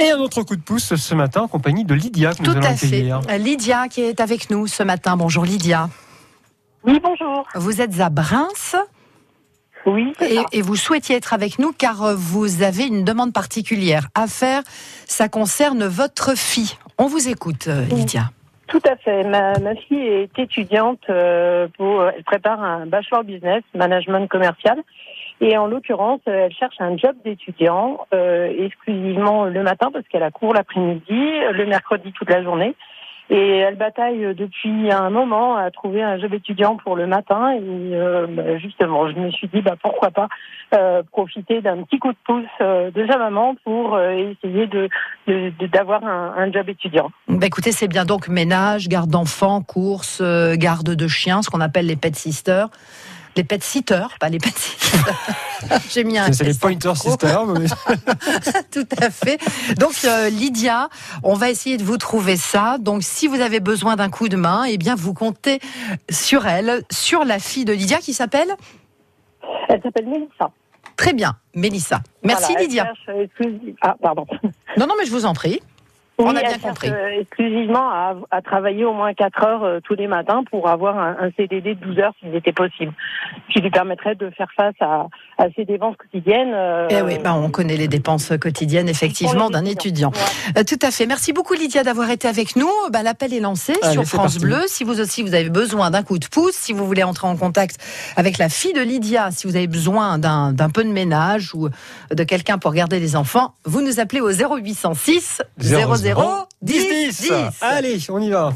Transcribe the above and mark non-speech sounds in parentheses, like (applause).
Et un autre coup de pouce ce matin en compagnie de Lydia que nous Tout allons à fait. accueillir. Lydia qui est avec nous ce matin. Bonjour Lydia. Oui, bonjour. Vous êtes à Reims Oui, c'est et, ça. et vous souhaitiez être avec nous car euh, vous avez une demande particulière à faire. Ça concerne votre fille. On vous écoute, euh, Lydia. tout à fait. Ma, ma fille est étudiante euh, pour, elle prépare un bachelor business, management commercial. Et en l'occurrence, euh, elle cherche un job d'étudiant euh, exclusivement le matin parce qu'elle a cours l'après-midi, le mercredi toute la journée. Et elle bataille depuis un moment à trouver un job étudiant pour le matin. Et euh, bah, justement, je me suis dit, bah, pourquoi pas euh, profiter d'un petit coup de pouce euh, de sa maman pour euh, essayer de d'avoir un, un job étudiant. Bah, écoutez, c'est bien donc ménage, garde d'enfants, courses, euh, garde de chiens, ce qu'on appelle les pet sisters. Les pet sitters, pas les pet sisters. (laughs) J'ai mis un C'est les. Pointer Sisters. mais- (laughs) Tout à fait. Donc euh, Lydia, on va essayer de vous trouver ça. Donc si vous avez besoin d'un coup de main, eh bien vous comptez sur elle, sur la fille de Lydia qui s'appelle Elle s'appelle Mélissa. très bien Mélissa. Merci Voilà, Lydia. cherche, Ah, pardon. Non non mais je vous en prie. On a bien compris. euh, exclusivement à, à travailler au moins 4 heures euh, tous les matins pour avoir un, un CDD de 12 heures s'il était possible. Ce qui lui permettrait de faire face à, à ses dépenses quotidiennes. euh, Eh oui, bah, on connaît les dépenses quotidiennes effectivement d'un étudiant. Ouais. Euh, Tout à fait. Merci beaucoup Lydia d'avoir été avec nous. Bah, L'appel est lancé Allez, sur France. Bleu. Si vous aussi vous avez besoin d'un coup de pouce, si vous voulez entrer en contact avec la fille de Lydia, si vous avez besoin d'un d'un peu de ménage ou de quelqu'un pour garder les enfants, vous nous appelez au 0806 00 10 10. Allez, on y va.